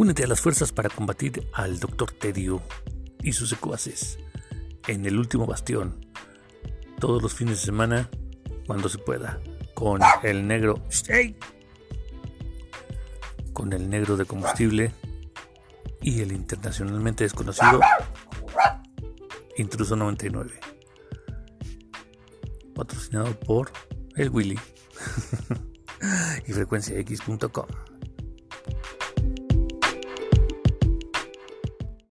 Únete a las fuerzas para combatir al Dr. Tedio y sus secuaces en el último bastión todos los fines de semana cuando se pueda con el negro con el negro de combustible y el internacionalmente desconocido Intruso 99 patrocinado por el Willy y frecuenciax.com